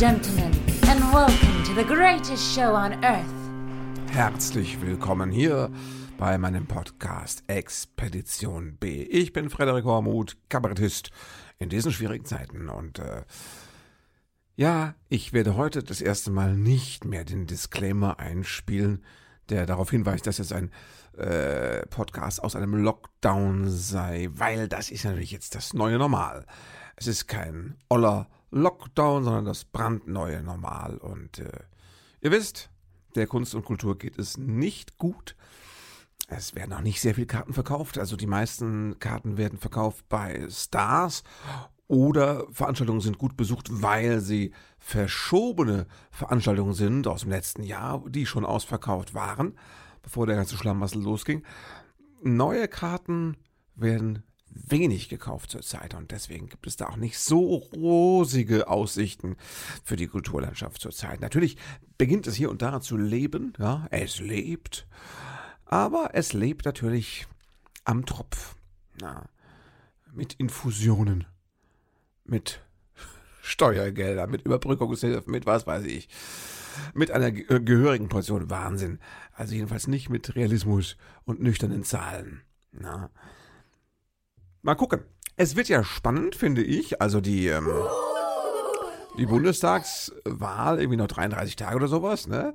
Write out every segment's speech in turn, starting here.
Gentlemen, and welcome to the greatest show on earth. Herzlich willkommen hier bei meinem Podcast Expedition B. Ich bin Frederik Hormuth, Kabarettist in diesen schwierigen Zeiten und äh, ja, ich werde heute das erste Mal nicht mehr den Disclaimer einspielen, der darauf hinweist, dass es ein äh, Podcast aus einem Lockdown sei, weil das ist natürlich jetzt das neue Normal. Es ist kein oller Lockdown, sondern das brandneue Normal. Und äh, ihr wisst, der Kunst und Kultur geht es nicht gut. Es werden auch nicht sehr viele Karten verkauft. Also die meisten Karten werden verkauft bei Stars oder Veranstaltungen sind gut besucht, weil sie verschobene Veranstaltungen sind aus dem letzten Jahr, die schon ausverkauft waren, bevor der ganze Schlamassel losging. Neue Karten werden wenig gekauft zurzeit und deswegen gibt es da auch nicht so rosige Aussichten für die Kulturlandschaft zurzeit. Natürlich beginnt es hier und da zu leben, ja, es lebt, aber es lebt natürlich am Tropf, ja, mit Infusionen, mit Steuergeldern, mit Überbrückungshilfen, mit was weiß ich, mit einer gehörigen Portion Wahnsinn, also jedenfalls nicht mit Realismus und nüchternen Zahlen. Na. Mal gucken. Es wird ja spannend, finde ich. Also die, ähm, die Bundestagswahl, irgendwie noch 33 Tage oder sowas, ne?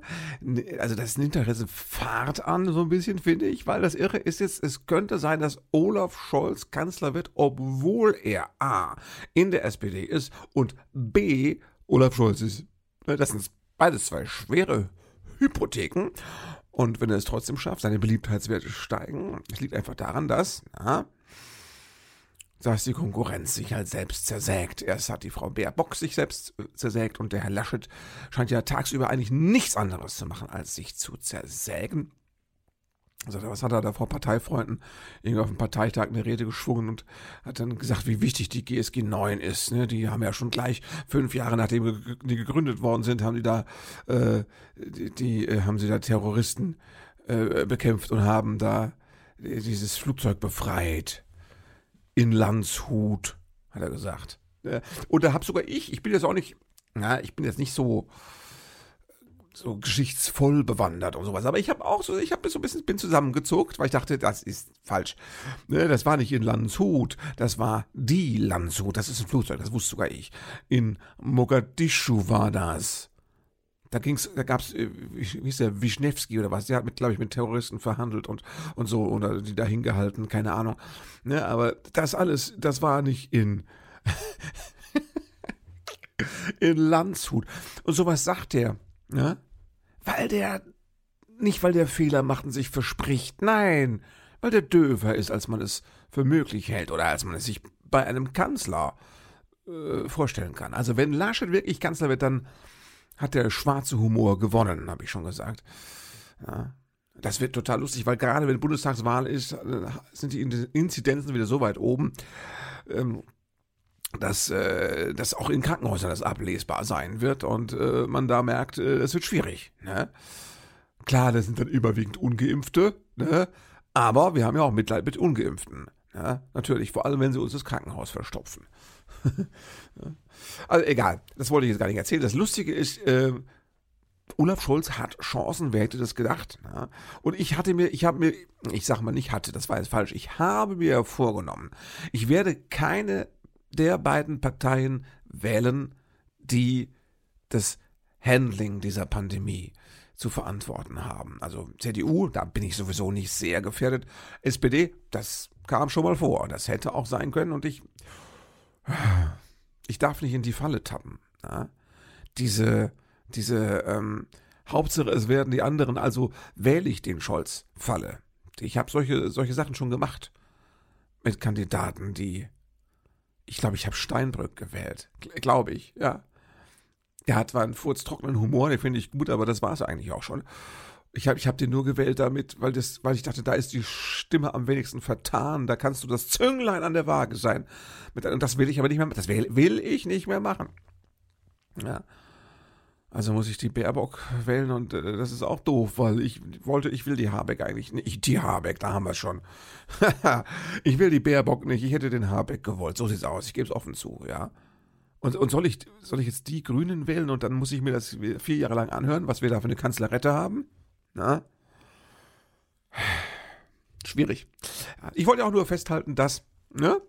Also das Interesse fahrt an, so ein bisschen, finde ich, weil das Irre ist jetzt, es könnte sein, dass Olaf Scholz Kanzler wird, obwohl er A in der SPD ist und B Olaf Scholz ist. Ne, das sind beides zwei schwere Hypotheken. Und wenn er es trotzdem schafft, seine Beliebtheitswerte steigen. Es liegt einfach daran, dass, na, dass die Konkurrenz sich halt selbst zersägt. Erst hat die Frau Baerbock sich selbst äh, zersägt und der Herr Laschet scheint ja tagsüber eigentlich nichts anderes zu machen, als sich zu zersägen. Also was hat er da vor Parteifreunden irgendwie auf dem Parteitag eine Rede geschwungen und hat dann gesagt, wie wichtig die GSG 9 ist. Ne? Die haben ja schon gleich fünf Jahre nachdem die gegründet worden sind, haben die da äh, die, die äh, haben sie da Terroristen äh, bekämpft und haben da dieses Flugzeug befreit in Landshut, hat er gesagt. Und da hab sogar ich, ich bin jetzt auch nicht, na, ich bin jetzt nicht so so geschichtsvoll bewandert und sowas. Aber ich habe auch so, ich habe so ein bisschen bin zusammengezuckt, weil ich dachte, das ist falsch. Ne, das war nicht in Landshut, das war die Landshut. Das ist ein Flugzeug, das wusste sogar ich. In Mogadischu war das. Da ging's, da gab's, äh, wie hieß der, Wischnewski oder was, der hat mit, glaube ich, mit Terroristen verhandelt und, und so, oder die da hingehalten, keine Ahnung. Ne, aber das alles, das war nicht in, in Landshut. Und sowas sagt der, ne? Weil der, nicht weil der Fehler macht und sich verspricht, nein, weil der döver ist, als man es für möglich hält oder als man es sich bei einem Kanzler äh, vorstellen kann. Also wenn Laschet wirklich Kanzler wird, dann hat der schwarze Humor gewonnen, habe ich schon gesagt. Ja. Das wird total lustig, weil gerade wenn Bundestagswahl ist, äh, sind die Inzidenzen wieder so weit oben, ähm, dass, äh, dass auch in Krankenhäusern das ablesbar sein wird und äh, man da merkt, es wird schwierig. Ne? Klar, das sind dann überwiegend Ungeimpfte, ne? aber wir haben ja auch Mitleid mit Ungeimpften. Ja? Natürlich, vor allem wenn sie uns das Krankenhaus verstopfen. Also egal, das wollte ich jetzt gar nicht erzählen. Das Lustige ist, äh, Olaf Scholz hat Chancen, wer hätte das gedacht? Ja? Und ich hatte mir, ich habe mir, ich sag mal nicht hatte, das war jetzt falsch, ich habe mir vorgenommen, ich werde keine der beiden Parteien wählen, die das Handling dieser Pandemie zu verantworten haben. Also CDU, da bin ich sowieso nicht sehr gefährdet. SPD, das kam schon mal vor. Das hätte auch sein können und ich ich darf nicht in die Falle tappen. Ja? Diese, diese, ähm, Hauptsache es werden die anderen, also wähle ich den Scholz-Falle. Ich habe solche, solche Sachen schon gemacht. Mit Kandidaten, die, ich glaube, ich habe Steinbrück gewählt. Glaube ich, ja. Der hat zwar einen furztrockenen Humor, den finde ich gut, aber das war es eigentlich auch schon. Ich habe ich hab den nur gewählt damit, weil, das, weil ich dachte, da ist die Stimme am wenigsten vertan. Da kannst du das Zünglein an der Waage sein. Und das will ich aber nicht mehr, das will, will ich nicht mehr machen. Ja. Also muss ich die Baerbock wählen und äh, das ist auch doof, weil ich wollte, ich will die Habeck eigentlich nicht. Die Habeck, da haben wir schon. ich will die Baerbock nicht, ich hätte den Habeck gewollt. So sieht's aus, ich gebe es offen zu, ja. Und, und soll, ich, soll ich jetzt die Grünen wählen und dann muss ich mir das vier Jahre lang anhören, was wir da für eine Kanzlerette haben? Na? Schwierig. Ich wollte auch nur festhalten, dass, ne,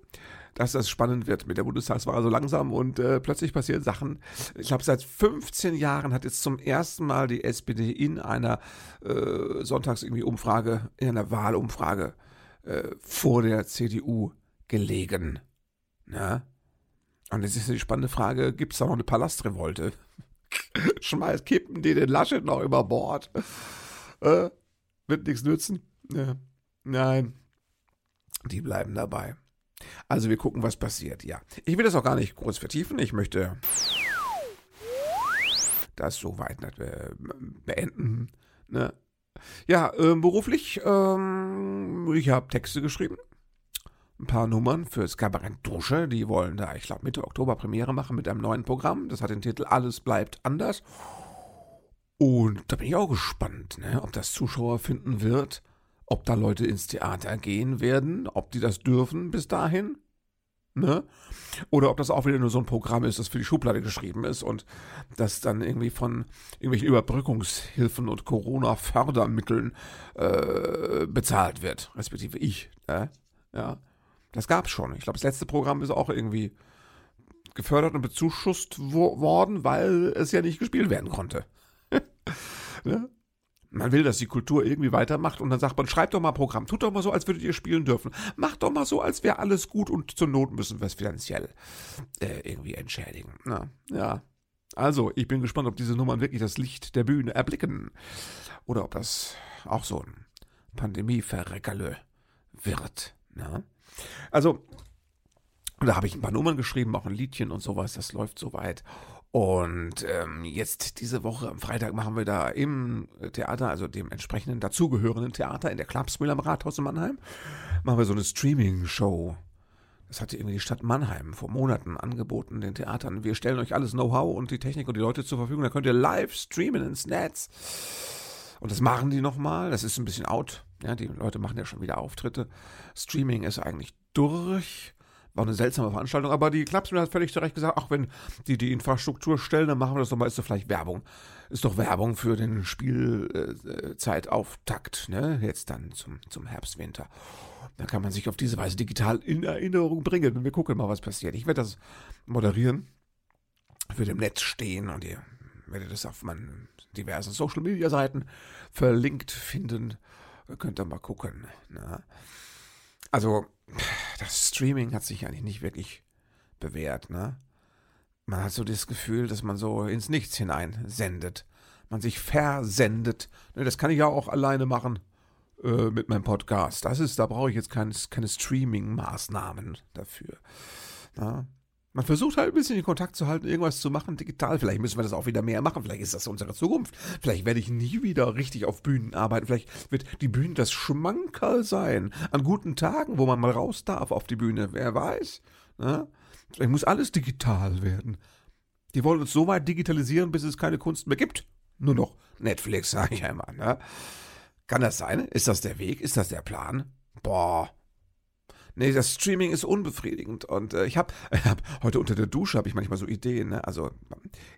dass das spannend wird mit der Bundestagswahl so langsam und äh, plötzlich passieren Sachen. Ich glaube, seit 15 Jahren hat jetzt zum ersten Mal die SPD in einer äh, Sonntags irgendwie Umfrage, in einer Wahlumfrage äh, vor der CDU gelegen. Ne? Und jetzt ist die spannende Frage, gibt es da noch eine Palastrevolte? Schmeiß, kippen die den Laschet noch über Bord? Äh, wird nichts nützen? Ja. Nein, die bleiben dabei. Also wir gucken, was passiert, ja. Ich will das auch gar nicht groß vertiefen. Ich möchte das soweit äh, beenden. Ne? Ja, äh, beruflich, ähm, ich habe Texte geschrieben ein paar Nummern fürs Kabarett Dusche. Die wollen da, ich glaube, Mitte Oktober Premiere machen mit einem neuen Programm. Das hat den Titel Alles bleibt anders. Und da bin ich auch gespannt, ne, ob das Zuschauer finden wird, ob da Leute ins Theater gehen werden, ob die das dürfen bis dahin. Ne? Oder ob das auch wieder nur so ein Programm ist, das für die Schublade geschrieben ist und das dann irgendwie von irgendwelchen Überbrückungshilfen und Corona-Fördermitteln äh, bezahlt wird, respektive ich. Äh? Ja. Das gab's schon. Ich glaube, das letzte Programm ist auch irgendwie gefördert und bezuschusst wo worden, weil es ja nicht gespielt werden konnte. ne? Man will, dass die Kultur irgendwie weitermacht und dann sagt man, schreibt doch mal Programm, tut doch mal so, als würdet ihr spielen dürfen. Macht doch mal so, als wäre alles gut und zur Not müssen wir es finanziell äh, irgendwie entschädigen. Na, ja. Also, ich bin gespannt, ob diese Nummern wirklich das Licht der Bühne erblicken. Oder ob das auch so ein Pandemie-Verreckerle wird. Na? Also, da habe ich ein paar Nummern geschrieben, auch ein Liedchen und sowas, das läuft soweit. Und ähm, jetzt diese Woche am Freitag machen wir da im Theater, also dem entsprechenden dazugehörenden Theater in der Klapsmühle am Rathaus in Mannheim, machen wir so eine Streaming-Show. Das hatte irgendwie die Stadt Mannheim vor Monaten angeboten, den Theatern. Wir stellen euch alles Know-how und die Technik und die Leute zur Verfügung. Da könnt ihr live streamen ins Netz. Und das machen die nochmal. Das ist ein bisschen out. Ja, die Leute machen ja schon wieder Auftritte. Streaming ist eigentlich durch. War eine seltsame Veranstaltung, aber die Klapsmühle hat völlig zu Recht gesagt, ach, wenn die die Infrastruktur stellen, dann machen wir das doch mal, ist doch vielleicht Werbung. Ist doch Werbung für den Spielzeitauftakt, ne? Jetzt dann zum, zum Herbst, Winter. Da kann man sich auf diese Weise digital in Erinnerung bringen. Wir gucken mal, was passiert. Ich werde das moderieren, wird im Netz stehen und ihr werdet es auf meinen diversen Social Media Seiten verlinkt finden. Könnt ihr mal gucken. Ne? Also, das Streaming hat sich eigentlich nicht wirklich bewährt, ne? Man hat so das Gefühl, dass man so ins Nichts hinein sendet. Man sich versendet. Ne, das kann ich ja auch alleine machen äh, mit meinem Podcast. Das ist, da brauche ich jetzt keine, keine Streaming-Maßnahmen dafür. Ne? Man versucht halt ein bisschen den Kontakt zu halten, irgendwas zu machen, digital. Vielleicht müssen wir das auch wieder mehr machen. Vielleicht ist das unsere Zukunft. Vielleicht werde ich nie wieder richtig auf Bühnen arbeiten. Vielleicht wird die Bühne das Schmankerl sein. An guten Tagen, wo man mal raus darf auf die Bühne. Wer weiß. Ne? Vielleicht muss alles digital werden. Die wollen uns so weit digitalisieren, bis es keine Kunst mehr gibt. Nur noch Netflix, sage ich einmal. Ne? Kann das sein? Ist das der Weg? Ist das der Plan? Boah. Nee, das Streaming ist unbefriedigend. Und äh, ich habe hab, heute unter der Dusche habe ich manchmal so Ideen, ne? also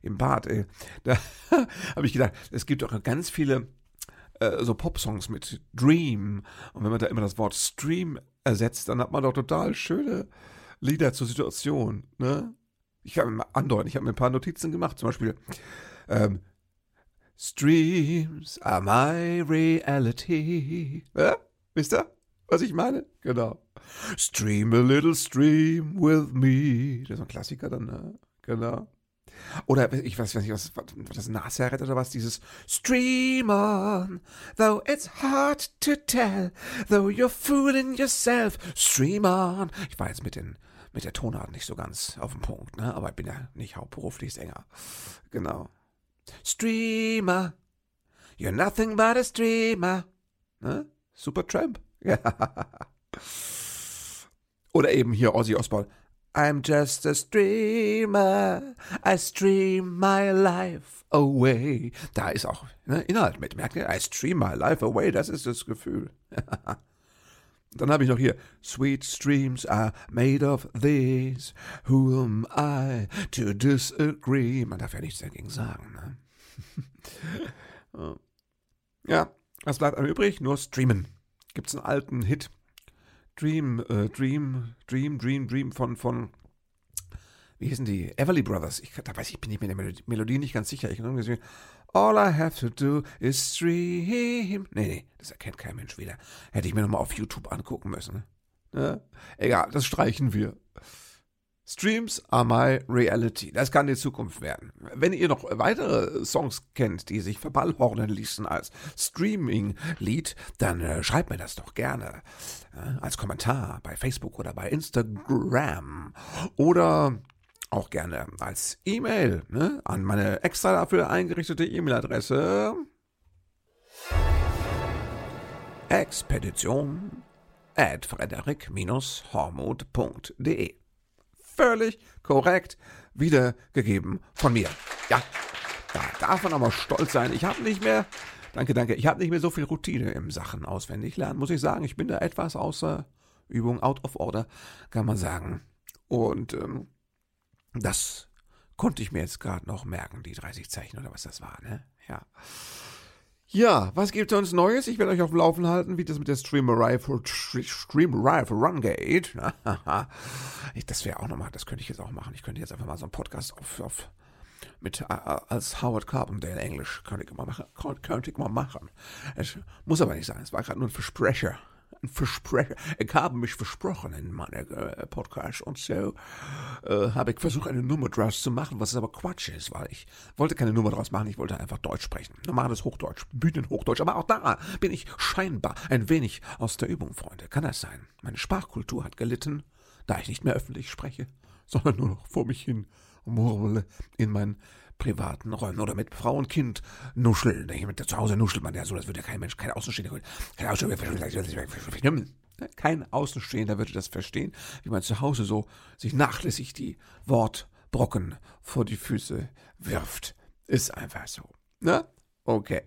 im Bad, ey. da habe ich gedacht, es gibt doch ganz viele äh, so Popsongs mit Dream. Und wenn man da immer das Wort Stream ersetzt, dann hat man doch total schöne Lieder zur Situation. Ne? Ich habe mal andeuten, ich habe mir ein paar Notizen gemacht, zum Beispiel ähm, Streams are my reality. Ja? Wisst ihr, was ich meine? Genau. Stream a little stream with me. Das ist ein Klassiker dann, ne? Genau. Oder ich weiß, nicht, was, was das Nashorn oder was, dieses Stream on, though it's hard to tell, though you're fooling yourself, stream on. Ich war jetzt mit, den, mit der Tonart nicht so ganz auf dem Punkt, ne? aber ich bin ja nicht hauptberuflich Sänger. Genau. Streamer, you're nothing but a streamer. Ne? Super Tramp. Ja. Oder eben hier Ozzy Osbourne. I'm just a streamer, I stream my life away. Da ist auch ne, Inhalt mit. Merkt ihr? I stream my life away, das ist das Gefühl. Dann habe ich noch hier Sweet streams are made of these. Who am I to disagree? Man darf ja nichts dagegen sagen. Ne? ja, was bleibt einem übrig? Nur streamen. Gibt's einen alten Hit? Dream, äh, Dream, Dream, Dream, Dream von, von, wie hießen die? Everly Brothers. Ich, da weiß ich, bin ich mir der Melodie nicht ganz sicher. Ich kann irgendwie All I have to do is stream. Nee, nee, das erkennt kein Mensch wieder. Hätte ich mir nochmal auf YouTube angucken müssen. Ne? Egal, das streichen wir. Streams are my reality. Das kann die Zukunft werden. Wenn ihr noch weitere Songs kennt, die sich verballhornen ließen als Streaming-Lied, dann äh, schreibt mir das doch gerne äh, als Kommentar bei Facebook oder bei Instagram. Oder auch gerne als E-Mail ne, an meine extra dafür eingerichtete E-Mail-Adresse expedition at frederik-hormuth.de. Völlig korrekt wiedergegeben von mir. Ja, da darf man aber stolz sein. Ich habe nicht mehr, danke, danke, ich habe nicht mehr so viel Routine im Sachen auswendig lernen, muss ich sagen. Ich bin da etwas außer Übung, out of order, kann man sagen. Und ähm, das konnte ich mir jetzt gerade noch merken, die 30 Zeichen oder was das war, ne? Ja. Ja, was gibt es uns Neues? Ich werde euch auf dem Laufen halten, wie das mit der Stream Rifle, Run geht. das wäre auch nochmal, das könnte ich jetzt auch machen. Ich könnte jetzt einfach mal so einen Podcast auf, auf mit, äh, als Howard Carpendale Englisch könnte ich mal machen. Könnte ich mal machen. Es muss aber nicht sein, es war gerade nur ein Versprecher ein Versprecher. Ich habe mich versprochen in meiner äh, Podcast und so äh, habe ich versucht, eine Nummer draus zu machen, was aber Quatsch ist, weil ich wollte keine Nummer draus machen, ich wollte einfach Deutsch sprechen. Normales Hochdeutsch, Bühnenhochdeutsch, aber auch da bin ich scheinbar ein wenig aus der Übung, Freunde. Kann das sein? Meine Sprachkultur hat gelitten, da ich nicht mehr öffentlich spreche, sondern nur noch vor mich hin murmle in mein privaten Räumen oder mit Frau und Kind nuscheln. Mit zu Hause nuschelt man ja so, das würde ja kein Mensch, kein Außenstehender, kein Außenstehender, kein Außenstehender würde das verstehen, wie man zu Hause so sich nachlässig die Wortbrocken vor die Füße wirft. Ist einfach so. Ne? Okay.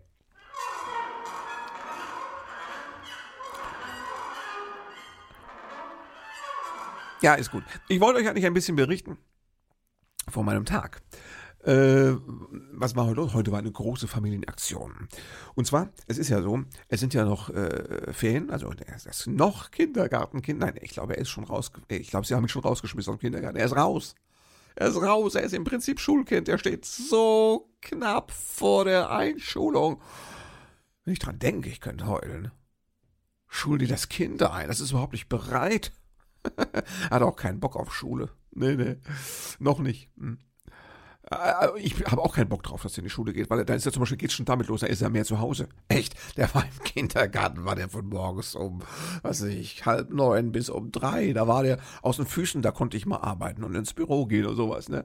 Ja, ist gut. Ich wollte euch eigentlich ein bisschen berichten von meinem Tag. Äh, was war heute los? Heute war eine große Familienaktion. Und zwar, es ist ja so, es sind ja noch äh, Ferien, also es ist noch Kindergartenkind. Nein, ich glaube, er ist schon raus. Ich glaube, sie haben ihn schon rausgeschmissen aus dem Kindergarten. Er ist raus. Er ist raus. Er ist im Prinzip Schulkind. Er steht so knapp vor der Einschulung. Wenn ich dran denke, ich könnte heulen. Schul dir das Kind ein. Das ist überhaupt nicht bereit. Hat auch keinen Bock auf Schule. Nee, nee. Noch nicht. Hm. Äh, ich habe auch keinen Bock drauf, dass er in die Schule geht, weil da ist ja zum Beispiel geht schon damit los, da ist er mehr zu Hause. Echt, der war im Kindergarten, war der von morgens um, was weiß ich, halb neun bis um drei. Da war der aus den Füßen, da konnte ich mal arbeiten und ins Büro gehen und sowas, ne?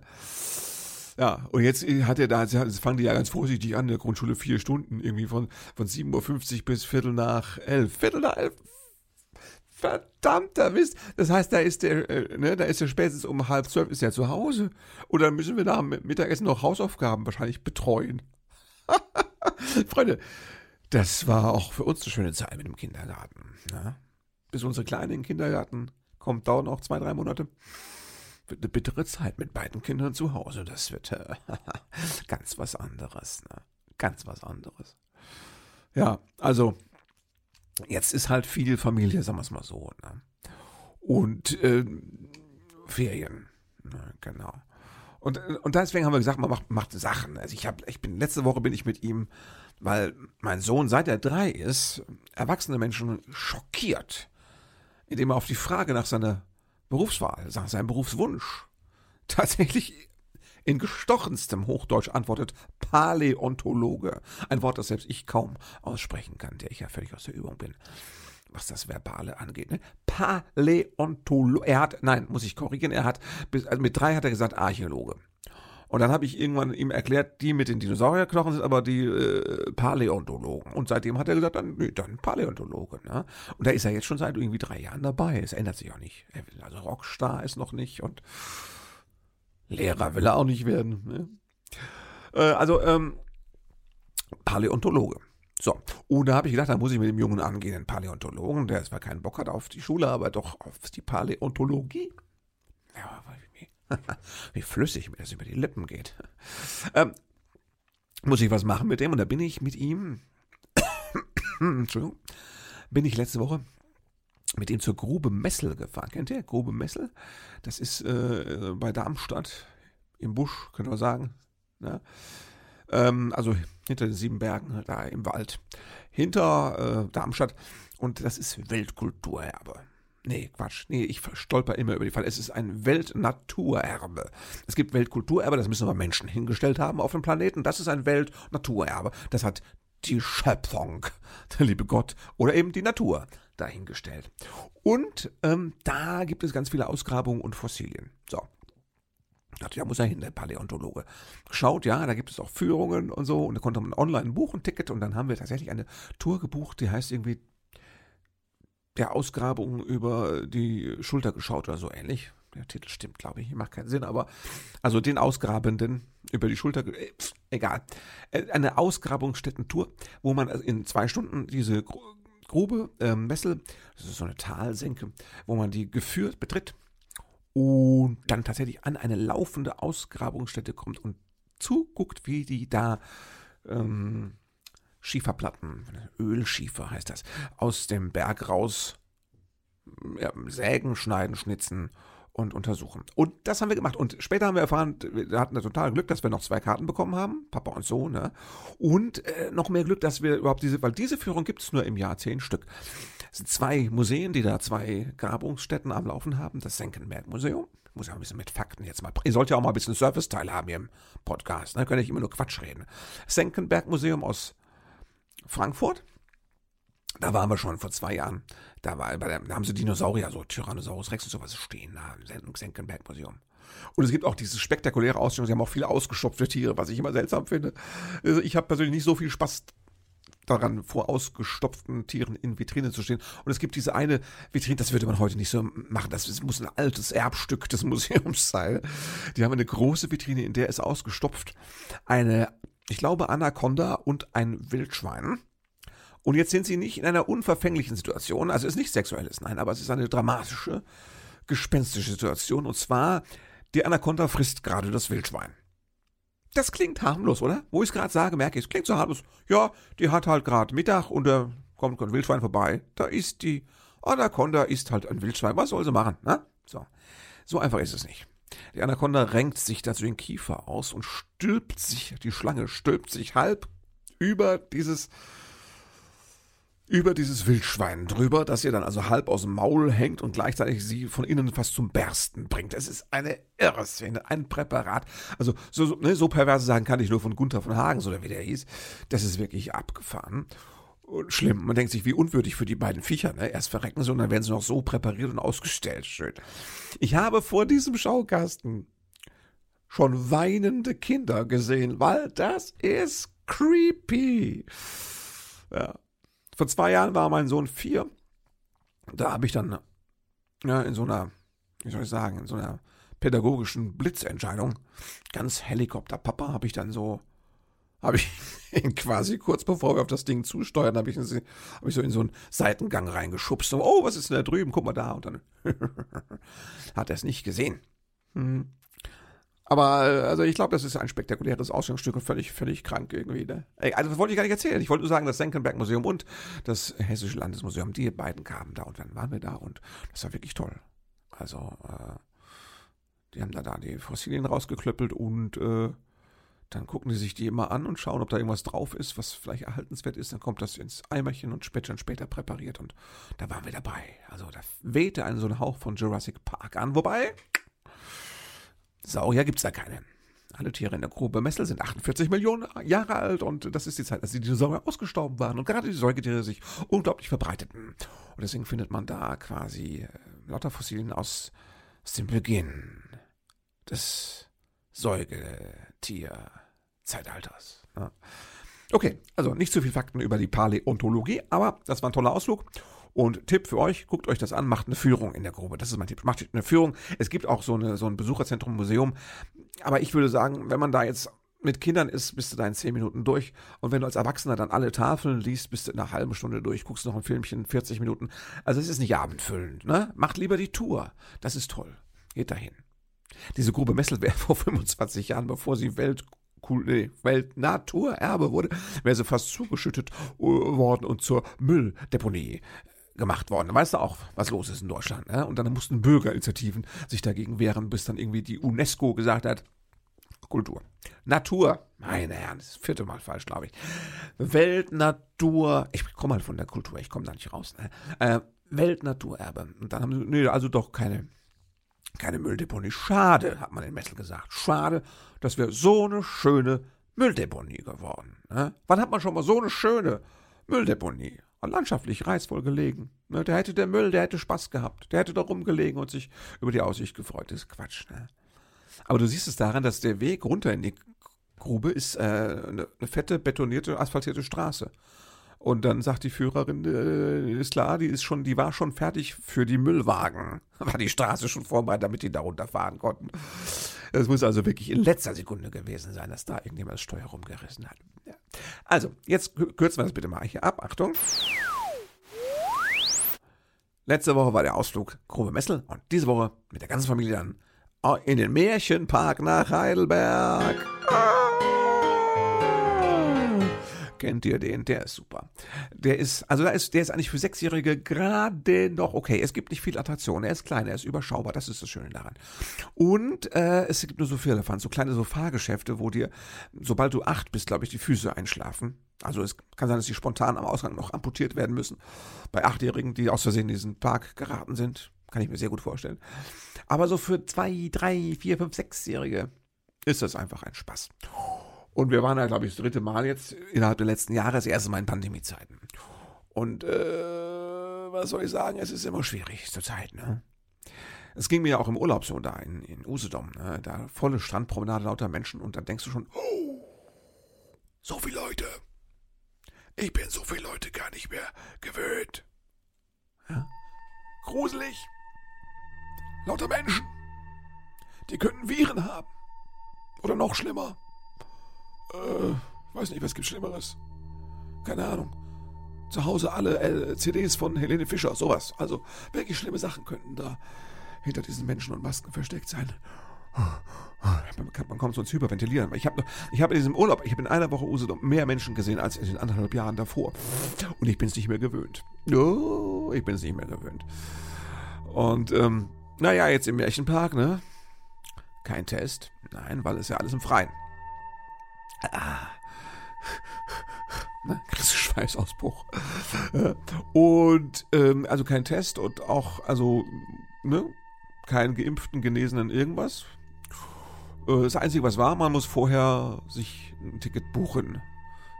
Ja, und jetzt hat er da, jetzt fangen die ja ganz vorsichtig an, in der Grundschule vier Stunden, irgendwie von, von 7.50 Uhr bis Viertel nach elf. Viertel nach elf, Verdammter Mist. Das heißt, da ist der, äh, ne, da ist er spätestens um halb zwölf ist er zu Hause. Oder müssen wir nach dem Mittagessen noch Hausaufgaben wahrscheinlich betreuen. Freunde, das war auch für uns eine schöne Zeit mit dem Kindergarten. Ne? Bis unsere Kleine in den Kindergarten kommt, dauert noch zwei, drei Monate. Wird eine bittere Zeit mit beiden Kindern zu Hause. Das wird äh, ganz was anderes. Ne? Ganz was anderes. Ja, also Jetzt ist halt viel Familie, sagen wir es mal so. Ne? Und äh, Ferien, ne? genau. Und, und deswegen haben wir gesagt, man macht, macht Sachen. Also ich habe, ich bin letzte Woche bin ich mit ihm, weil mein Sohn seit er drei ist, erwachsene Menschen schockiert, indem er auf die Frage nach seiner Berufswahl, nach seinem Berufswunsch tatsächlich in gestochenstem Hochdeutsch antwortet Paläontologe. Ein Wort, das selbst ich kaum aussprechen kann, der ich ja völlig aus der Übung bin was das Verbale angeht. Ne? Paläontologe. Er hat, nein, muss ich korrigieren, er hat, bis, also mit drei hat er gesagt Archäologe. Und dann habe ich irgendwann ihm erklärt, die mit den Dinosaurierknochen sind aber die äh, Paläontologen. Und seitdem hat er gesagt, dann, nee, dann Paläontologe. Ne? Und da ist er jetzt schon seit irgendwie drei Jahren dabei. Es ändert sich auch nicht. Also Rockstar ist noch nicht und Lehrer will er auch nicht werden. Ne? Äh, also, ähm, Paläontologe. So, und da habe ich gedacht, da muss ich mit dem jungen angehenden Paläontologen, der zwar keinen Bock hat auf die Schule, aber doch auf die Paläontologie. Ja, wie, wie flüssig mir das über die Lippen geht. Ähm, muss ich was machen mit dem und da bin ich mit ihm, Entschuldigung, bin ich letzte Woche mit ihm zur Grube Messel gefahren. Kennt ihr Grube Messel? Das ist äh, bei Darmstadt im Busch, könnte man sagen. Ja? Ähm, also hinter den sieben Bergen, da im Wald. Hinter äh, Darmstadt. Und das ist Weltkulturerbe. Nee, Quatsch. Nee, ich stolper immer über die Fall. Es ist ein Weltnaturerbe. Es gibt Weltkulturerbe, das müssen aber Menschen hingestellt haben auf dem Planeten. Das ist ein Weltnaturerbe. Das hat die Schöpfung, der liebe Gott oder eben die Natur dahingestellt. Und ähm, da gibt es ganz viele Ausgrabungen und Fossilien. So. Ja, muss er hin, der Paläontologe. Schaut, ja, da gibt es auch Führungen und so. Und da konnte man online buchen, Ticket. Und dann haben wir tatsächlich eine Tour gebucht, die heißt irgendwie der Ausgrabung über die Schulter geschaut oder so ähnlich. Der Titel stimmt, glaube ich, macht keinen Sinn, aber also den Ausgrabenden über die Schulter, äh, egal. Äh, eine Ausgrabungsstättentour, wo man in zwei Stunden diese Grube, äh, Messel, das ist so eine Talsenke, wo man die geführt betritt und dann tatsächlich an eine laufende Ausgrabungsstätte kommt und zuguckt, wie die da ähm, Schieferplatten, Ölschiefer heißt das, aus dem Berg raus ja, sägen, schneiden, schnitzen und untersuchen. Und das haben wir gemacht. Und später haben wir erfahren, wir hatten total Glück, dass wir noch zwei Karten bekommen haben, Papa und Sohn, ne? Und äh, noch mehr Glück, dass wir überhaupt diese, weil diese Führung gibt es nur im Jahr zehn Stück. Es sind zwei Museen, die da zwei Grabungsstätten am Laufen haben. Das Senckenberg-Museum. Muss ja ein bisschen mit Fakten jetzt mal. Ihr sollt ja auch mal ein bisschen Service-Teil haben hier im Podcast. Da ne? könnt ihr immer nur Quatsch reden. Senckenberg-Museum aus Frankfurt. Da waren wir schon vor zwei Jahren. Da, war, da haben sie Dinosaurier, so Tyrannosaurus Rex und sowas stehen da im Senckenberg-Museum. Und es gibt auch diese spektakuläre Ausstellung. Sie haben auch viele ausgestopfte Tiere, was ich immer seltsam finde. Also ich habe persönlich nicht so viel Spaß daran, vor ausgestopften Tieren in Vitrinen zu stehen. Und es gibt diese eine Vitrine, das würde man heute nicht so machen. Das muss ein altes Erbstück des Museums sein. Die haben eine große Vitrine, in der ist ausgestopft eine, ich glaube, Anaconda und ein Wildschwein. Und jetzt sind sie nicht in einer unverfänglichen Situation, also es ist nicht sexuelles, nein, aber es ist eine dramatische, gespenstische Situation. Und zwar, die Anaconda frisst gerade das Wildschwein. Das klingt harmlos, oder? Wo ich es gerade sage, merke ich, es klingt so harmlos. Ja, die hat halt gerade Mittag und da kommt ein Wildschwein vorbei. Da ist die Anaconda, ist halt ein Wildschwein. Was soll sie machen, ne? So. So einfach ist es nicht. Die Anaconda renkt sich dazu den Kiefer aus und stülpt sich, die Schlange stülpt sich halb über dieses über dieses Wildschwein drüber, das ihr dann also halb aus dem Maul hängt und gleichzeitig sie von innen fast zum Bersten bringt. Es ist eine irre Szene, ein Präparat. Also so, so, ne, so perverse Sachen kann ich nur von Gunther von Hagen, so wie der hieß. Das ist wirklich abgefahren. Und schlimm. Man denkt sich, wie unwürdig für die beiden Viecher. Ne? Erst verrecken sie und dann werden sie noch so präpariert und ausgestellt. Schön. Ich habe vor diesem Schaukasten schon weinende Kinder gesehen, weil das ist creepy. Ja. Vor zwei Jahren war mein Sohn vier. Da habe ich dann ja, in so einer, wie soll ich sagen, in so einer pädagogischen Blitzentscheidung, ganz Helikopterpapa, habe ich dann so, habe ich ihn quasi kurz bevor wir auf das Ding zusteuern, habe ich, hab ich so in so einen Seitengang reingeschubst. So, oh, was ist denn da drüben? Guck mal da. Und dann hat er es nicht gesehen. Hm. Aber also ich glaube, das ist ein spektakuläres Ausstellungsstück und völlig, völlig krank irgendwie. Ne? Also das wollte ich gar nicht erzählen. Ich wollte nur sagen, das Senckenberg-Museum und das Hessische Landesmuseum, die beiden kamen da und dann waren wir da und das war wirklich toll. Also äh, die haben da, da die Fossilien rausgeklöppelt und äh, dann gucken die sich die immer an und schauen, ob da irgendwas drauf ist, was vielleicht erhaltenswert ist. Dann kommt das ins Eimerchen und später und später präpariert und da waren wir dabei. Also da wehte ein so ein Hauch von Jurassic Park an. Wobei, Saurier gibt es da keine. Alle Tiere in der Grube Messel sind 48 Millionen Jahre alt und das ist die Zeit, als die Dinosaurier ausgestorben waren und gerade die Säugetiere sich unglaublich verbreiteten. Und deswegen findet man da quasi äh, lauter Fossilien aus, aus dem Beginn des Säugetierzeitalters. Ja. Okay, also nicht zu viel Fakten über die Paläontologie, aber das war ein toller Ausflug. Und Tipp für euch, guckt euch das an, macht eine Führung in der Grube. Das ist mein Tipp. Macht eine Führung. Es gibt auch so, eine, so ein Besucherzentrum, Museum. Aber ich würde sagen, wenn man da jetzt mit Kindern ist, bist du da in zehn Minuten durch. Und wenn du als Erwachsener dann alle Tafeln liest, bist du in einer halben Stunde durch, guckst noch ein Filmchen, 40 Minuten. Also es ist nicht abendfüllend, ne? Macht lieber die Tour. Das ist toll. Geht dahin. Diese Grube Messel wäre vor 25 Jahren, bevor sie Welt Weltnaturerbe wurde, wäre sie fast zugeschüttet äh, worden und zur Mülldeponie gemacht worden. weißt du auch, was los ist in Deutschland. Ne? Und dann mussten Bürgerinitiativen sich dagegen wehren, bis dann irgendwie die UNESCO gesagt hat, Kultur. Natur. Meine Herren, das vierte Mal falsch, glaube ich. Weltnatur. Ich komme mal von der Kultur, ich komme da nicht raus. Ne? Äh, Weltnaturerbe. Und dann haben sie, nee, also doch keine, keine Mülldeponie. Schade, hat man in Messel gesagt. Schade, dass wir so eine schöne Mülldeponie geworden. Ne? Wann hat man schon mal so eine schöne Mülldeponie? Landschaftlich reizvoll gelegen. Ne? Der hätte der Müll, der hätte Spaß gehabt. Der hätte da rumgelegen und sich über die Aussicht gefreut. Das ist Quatsch. Ne? Aber du siehst es daran, dass der Weg runter in die Grube ist äh, eine, eine, fette, betonierte, asphaltierte Straße. Und dann sagt die Führerin, äh, ist klar, die ist schon, die war schon fertig für die Müllwagen. War die Straße schon vorbereitet, damit die da runterfahren konnten. Es muss also wirklich in letzter Sekunde gewesen sein, dass da irgendjemand das Steuer rumgerissen hat. Ja. Also, jetzt kürzen wir das bitte mal hier ab. Achtung. Letzte Woche war der Ausflug Grube Messel und diese Woche mit der ganzen Familie dann in den Märchenpark nach Heidelberg. Kennt ihr den? Der ist super. Der ist, also da ist, der ist eigentlich für Sechsjährige gerade noch okay. Es gibt nicht viel Attraktion. Er ist klein, er ist überschaubar. Das ist das Schöne daran. Und äh, es gibt nur so viele davon, so kleine so Fahrgeschäfte, wo dir, sobald du acht bist, glaube ich, die Füße einschlafen. Also es kann sein, dass die spontan am Ausgang noch amputiert werden müssen. Bei Achtjährigen, die aus Versehen in diesen Park geraten sind. Kann ich mir sehr gut vorstellen. Aber so für zwei, drei, vier, fünf, sechsjährige ist das einfach ein Spaß. Und wir waren da, glaube ich, das dritte Mal jetzt innerhalb der letzten Jahre, das erste Mal in Pandemiezeiten. Und äh, was soll ich sagen, es ist immer schwierig zur Zeit, ne? Es ging mir ja auch im Urlaub so da in, in Usedom, ne? da volle Strandpromenade, lauter Menschen und dann denkst du schon, oh, so viele Leute. Ich bin so viele Leute gar nicht mehr gewöhnt. Ja? Gruselig. Lauter Menschen. Die könnten Viren haben. Oder noch schlimmer. Äh, weiß nicht, was gibt Schlimmeres. Keine Ahnung. Zu Hause alle äh, CDs von Helene Fischer, sowas. Also, welche schlimme Sachen könnten da hinter diesen Menschen und Masken versteckt sein? Man, kommt sonst hyperventilieren. Ich habe hab in diesem Urlaub, ich habe in einer Woche Usedom mehr Menschen gesehen als in den anderthalb Jahren davor. Und ich bin es nicht mehr gewöhnt. Oh, ich bin es nicht mehr gewöhnt. Und ähm, naja, jetzt im Märchenpark, ne? Kein Test. Nein, weil es ja alles im Freien. Ah. Ne? Schweißausbruch. und ähm, also kein Test und auch, also, ne? Kein geimpften, genesenen irgendwas. Äh, das Einzige, was war, man muss vorher sich ein Ticket buchen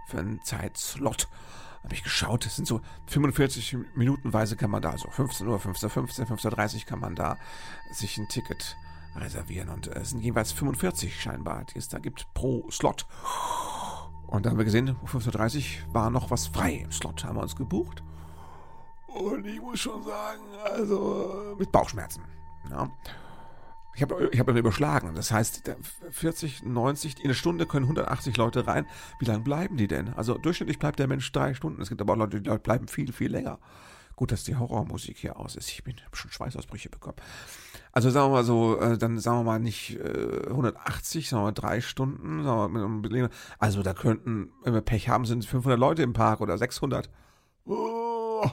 für einen Zeitslot habe ich geschaut, es sind so 45 Minutenweise kann man da, so 15 Uhr, 15 15, 15.30 Uhr kann man da sich ein Ticket reservieren. Und es sind jeweils 45 scheinbar, die es da gibt pro Slot. Und da haben wir gesehen, um 15.30 Uhr war noch was frei im Slot, haben wir uns gebucht. Und ich muss schon sagen, also mit Bauchschmerzen. Ja. Ich habe ich hab dann überschlagen. Das heißt, 40, 90, in eine Stunde können 180 Leute rein. Wie lange bleiben die denn? Also durchschnittlich bleibt der Mensch drei Stunden. Es gibt aber auch Leute, die bleiben viel, viel länger. Gut, dass die Horrormusik hier aus ist. Ich bin schon Schweißausbrüche bekommen. Also sagen wir mal so, äh, dann sagen wir mal nicht 180, äh, sagen wir mal drei Stunden. Sagen wir mal, also da könnten, wenn wir Pech haben, sind 500 Leute im Park oder 600. Oh,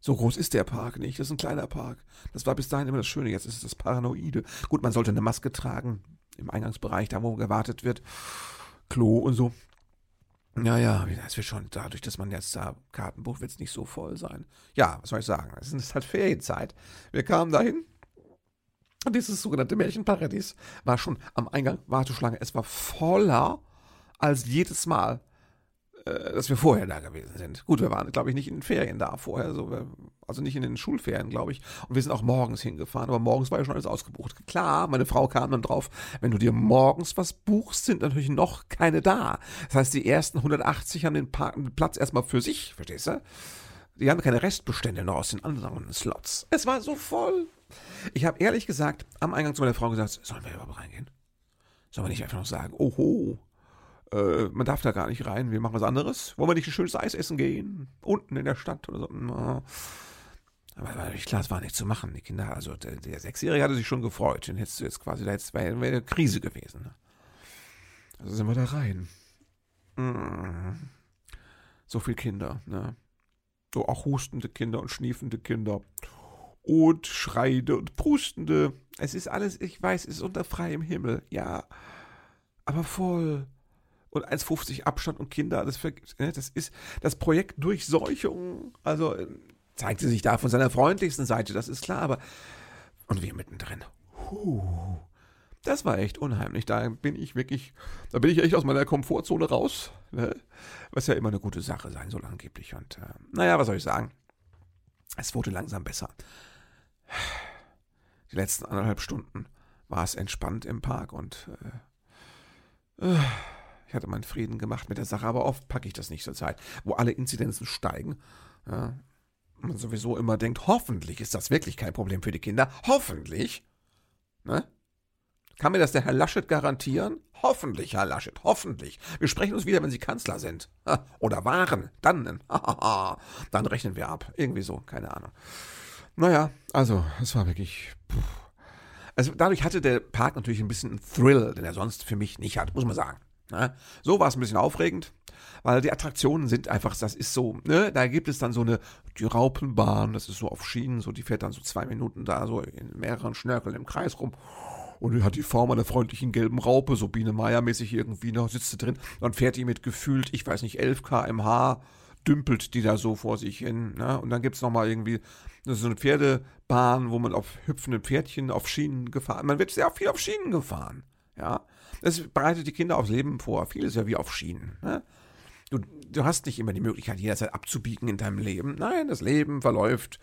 so groß ist der Park nicht. Das ist ein kleiner Park. Das war bis dahin immer das Schöne. Jetzt ist es das Paranoide. Gut, man sollte eine Maske tragen im Eingangsbereich, da wo gewartet wird. Klo und so. Naja, das wird schon, dadurch, dass man jetzt da Karten bucht, wird es nicht so voll sein. Ja, was soll ich sagen? Es ist halt Ferienzeit. Wir kamen dahin. Dieses sogenannte Märchenparadies war schon am Eingang Warteschlange. Es war voller als jedes Mal. Äh, dass wir vorher da gewesen sind. Gut, wir waren, glaube ich, nicht in den Ferien da vorher, so, also nicht in den Schulferien, glaube ich. Und wir sind auch morgens hingefahren, aber morgens war ja schon alles ausgebucht. Klar, meine Frau kam dann drauf, wenn du dir morgens was buchst, sind natürlich noch keine da. Das heißt, die ersten 180 haben den, Park, Platz erstmal für sich, verstehst du? Die haben keine Restbestände noch aus den anderen Slots. Es war so voll. Ich habe ehrlich gesagt am Eingang zu meiner Frau gesagt, sollen wir überhaupt reingehen? Soll man nicht einfach noch sagen, oho, äh, man darf da gar nicht rein, wir machen was anderes. Wollen wir nicht ein schönes Eis essen gehen? Unten in der Stadt oder so? Aber war natürlich klar, es war nicht zu machen. Die Kinder, also der, der Sechsjährige hatte sich schon gefreut. Den hättest du jetzt quasi, da wäre wär eine Krise gewesen. Ne? Also sind wir da rein. Mm. So viele Kinder, ne? So auch hustende Kinder und schniefende Kinder. Und schreiende und prustende. Es ist alles, ich weiß, es ist unter freiem Himmel, ja. Aber voll und 1,50 Abstand und Kinder, das, ne, das ist das Projekt Durchseuchung, also äh, zeigte sich da von seiner freundlichsten Seite, das ist klar, aber und wir mittendrin. Huh, das war echt unheimlich. Da bin ich wirklich, da bin ich echt aus meiner Komfortzone raus, ne? was ja immer eine gute Sache sein soll angeblich. Und äh, naja, was soll ich sagen? Es wurde langsam besser. Die letzten anderthalb Stunden war es entspannt im Park und äh, äh, ich hatte meinen Frieden gemacht mit der Sache, aber oft packe ich das nicht zur Zeit, wo alle Inzidenzen steigen. Ja, man sowieso immer denkt, hoffentlich ist das wirklich kein Problem für die Kinder. Hoffentlich. Ne? Kann mir das der Herr Laschet garantieren? Hoffentlich, Herr Laschet, hoffentlich. Wir sprechen uns wieder, wenn Sie Kanzler sind. Oder waren. Dann. Dann rechnen wir ab. Irgendwie so, keine Ahnung. Naja, also, es war wirklich. Also dadurch hatte der Park natürlich ein bisschen einen Thrill, den er sonst für mich nicht hat, muss man sagen. Ne? So war es ein bisschen aufregend, weil die Attraktionen sind einfach, das ist so, ne, da gibt es dann so eine, die Raupenbahn, das ist so auf Schienen, so, die fährt dann so zwei Minuten da so in mehreren Schnörkeln im Kreis rum. Und die hat die Form einer freundlichen gelben Raupe, so Biene Meier-mäßig irgendwie noch, sitzt sie drin. Dann fährt die mit gefühlt, ich weiß nicht, 11 kmh, dümpelt die da so vor sich hin. Ne? Und dann gibt es nochmal irgendwie so eine Pferdebahn, wo man auf hüpfende Pferdchen auf Schienen gefahren, man wird sehr viel auf Schienen gefahren. Ja, das bereitet die Kinder aufs Leben vor. Vieles ja wie auf Schienen. Ne? Du, du hast nicht immer die Möglichkeit, jederzeit abzubiegen in deinem Leben. Nein, das Leben verläuft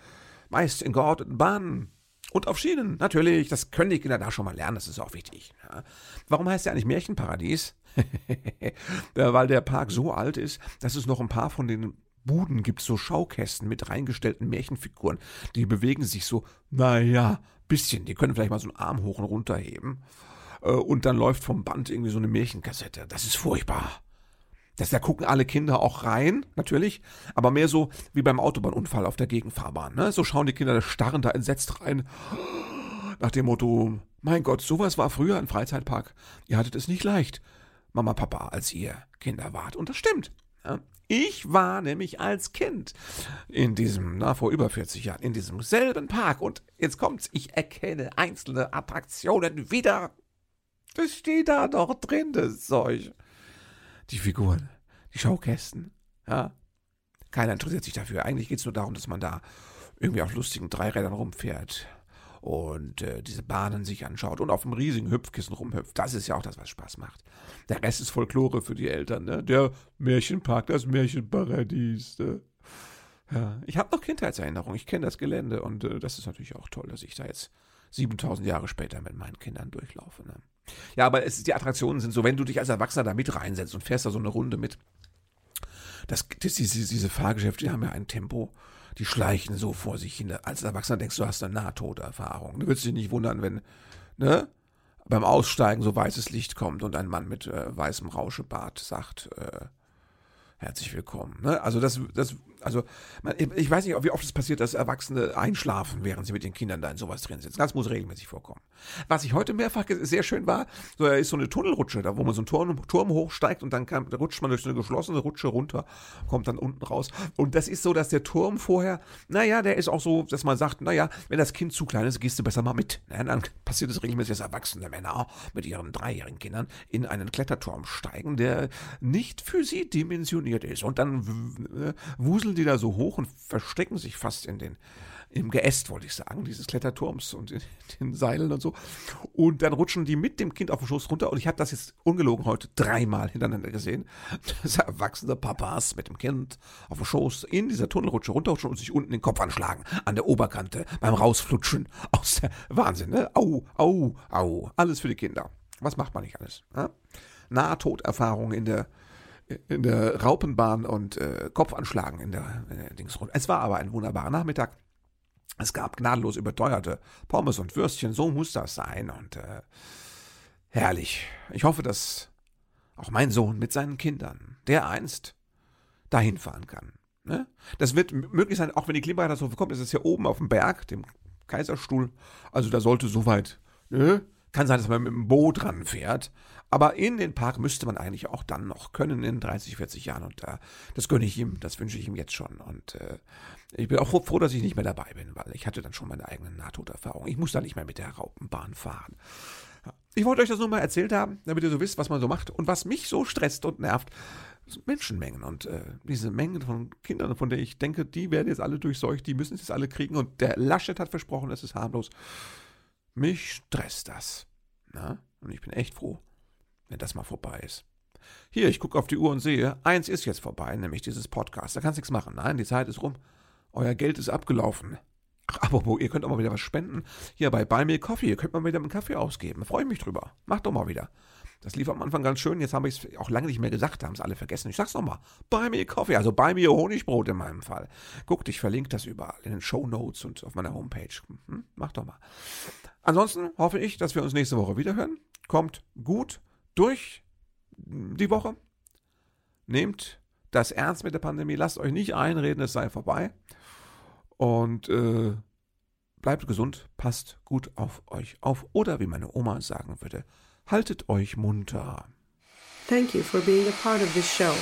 meist in geordneten Bahnen. Und auf Schienen, natürlich. Das können die Kinder da schon mal lernen, das ist auch wichtig. Ja. Warum heißt der eigentlich Märchenparadies? Weil der Park so alt ist, dass es noch ein paar von den Buden gibt, so Schaukästen mit reingestellten Märchenfiguren. Die bewegen sich so, naja, bisschen. Die können vielleicht mal so einen Arm hoch und runter heben. Äh, und dann läuft vom Band irgendwie so eine Märchenkassette. Das ist furchtbar. Das, da gucken alle Kinder auch rein, natürlich, aber mehr so wie beim Autobahnunfall auf der Gegenfahrbahn. Ne? So schauen die Kinder starren da entsetzt rein. Nach dem Motto, mein Gott, sowas war früher ein Freizeitpark. Ihr hattet es nicht leicht, Mama, Papa, als ihr Kinder wart. Und das stimmt. Ja? Ich war nämlich als Kind in diesem, na, vor über 40 Jahren, in diesem selben Park. Und jetzt kommt's, ich erkenne einzelne Attraktionen wieder. Das steht da noch drin, das Zeug. Die Figuren, die Schaukästen, ja. Keiner interessiert sich dafür. Eigentlich geht es nur darum, dass man da irgendwie auf lustigen Dreirädern rumfährt und äh, diese Bahnen sich anschaut und auf einem riesigen Hüpfkissen rumhüpft. Das ist ja auch das, was Spaß macht. Der Rest ist Folklore für die Eltern, ne? Der Märchenpark, das Märchenparadies, ne? Ja, ich habe noch Kindheitserinnerungen. Ich kenne das Gelände und äh, das ist natürlich auch toll, dass ich da jetzt 7000 Jahre später mit meinen Kindern durchlaufe. Ne? Ja, aber es, die Attraktionen sind so, wenn du dich als Erwachsener da mit reinsetzt und fährst da so eine Runde mit, das, das, diese, diese Fahrgeschäfte, die haben ja ein Tempo, die schleichen so vor sich hin. Als Erwachsener denkst du, du hast eine Nahtoderfahrung. Du würdest dich nicht wundern, wenn, ne, beim Aussteigen so weißes Licht kommt und ein Mann mit äh, weißem Rauschebart sagt, äh, herzlich willkommen. Ne? Also das, das also ich weiß nicht, wie oft es passiert, dass Erwachsene einschlafen, während sie mit den Kindern da in sowas drin sitzen. Das muss regelmäßig vorkommen. Was ich heute mehrfach sehr schön war, so ist so eine Tunnelrutsche, da wo man so einen Turm, Turm hochsteigt und dann kann, rutscht man durch so eine geschlossene Rutsche runter, kommt dann unten raus. Und das ist so, dass der Turm vorher, naja, der ist auch so, dass man sagt, naja, wenn das Kind zu klein ist, gehst du besser mal mit. Ja, dann passiert es regelmäßig, dass erwachsene Männer mit ihren dreijährigen Kindern in einen Kletterturm steigen, der nicht für sie dimensioniert ist. Und dann äh, wuseln die da so hoch und verstecken sich fast in den im Geäst, wollte ich sagen, dieses Kletterturms und in den Seilen und so. Und dann rutschen die mit dem Kind auf den Schoß runter. Und ich habe das jetzt ungelogen heute dreimal hintereinander gesehen, dass erwachsene Papas mit dem Kind auf dem Schoß in dieser Tunnelrutsche runterrutschen und sich unten den Kopf anschlagen, an der Oberkante, beim Rausflutschen aus der Wahnsinn, ne? Au, au, au. Alles für die Kinder. Was macht man nicht alles? Ne? Nahtoderfahrung in der in der Raupenbahn und äh, Kopfanschlagen in der, in der Dingsrunde. Es war aber ein wunderbarer Nachmittag. Es gab gnadenlos überteuerte Pommes und Würstchen, so muss das sein. Und äh, Herrlich. Ich hoffe, dass auch mein Sohn mit seinen Kindern, der einst dahin fahren kann. Ne? Das wird möglich sein, auch wenn die Klimakatastrophe kommt. Es ist ja oben auf dem Berg, dem Kaiserstuhl. Also da sollte soweit, ne? kann sein, dass man mit dem Boot ranfährt. Aber in den Park müsste man eigentlich auch dann noch können in 30, 40 Jahren. Und äh, das gönne ich ihm, das wünsche ich ihm jetzt schon. Und äh, ich bin auch froh, dass ich nicht mehr dabei bin, weil ich hatte dann schon meine eigenen Nahtoderfahrungen. Ich muss da nicht mehr mit der Raupenbahn fahren. Ich wollte euch das nur mal erzählt haben, damit ihr so wisst, was man so macht. Und was mich so stresst und nervt, sind Menschenmengen. Und äh, diese Mengen von Kindern, von denen ich denke, die werden jetzt alle durchseucht, die müssen es jetzt alle kriegen. Und der Laschet hat versprochen, es ist harmlos. Mich stresst das. Na? Und ich bin echt froh, wenn das mal vorbei ist. Hier, ich gucke auf die Uhr und sehe, eins ist jetzt vorbei, nämlich dieses Podcast. Da kannst du nichts machen. Nein, die Zeit ist rum. Euer Geld ist abgelaufen. Ach, apropos, ihr könnt auch mal wieder was spenden. Hier bei Buy Me Coffee, ihr könnt mal wieder einen Kaffee ausgeben. Freue ich mich drüber. Macht doch mal wieder. Das lief am Anfang ganz schön, jetzt habe ich es auch lange nicht mehr gesagt, haben es alle vergessen. Ich sag's nochmal. Buy Me Coffee, also Buy Me Honigbrot in meinem Fall. Guckt, ich verlinke das überall in den Show Notes und auf meiner Homepage. Hm, macht doch mal. Ansonsten hoffe ich, dass wir uns nächste Woche wiederhören. Kommt gut durch die Woche. Nehmt das ernst mit der Pandemie. Lasst euch nicht einreden, es sei vorbei. Und äh, bleibt gesund, passt gut auf euch auf. Oder wie meine Oma sagen würde, haltet euch munter. Thank you for being a part of this show.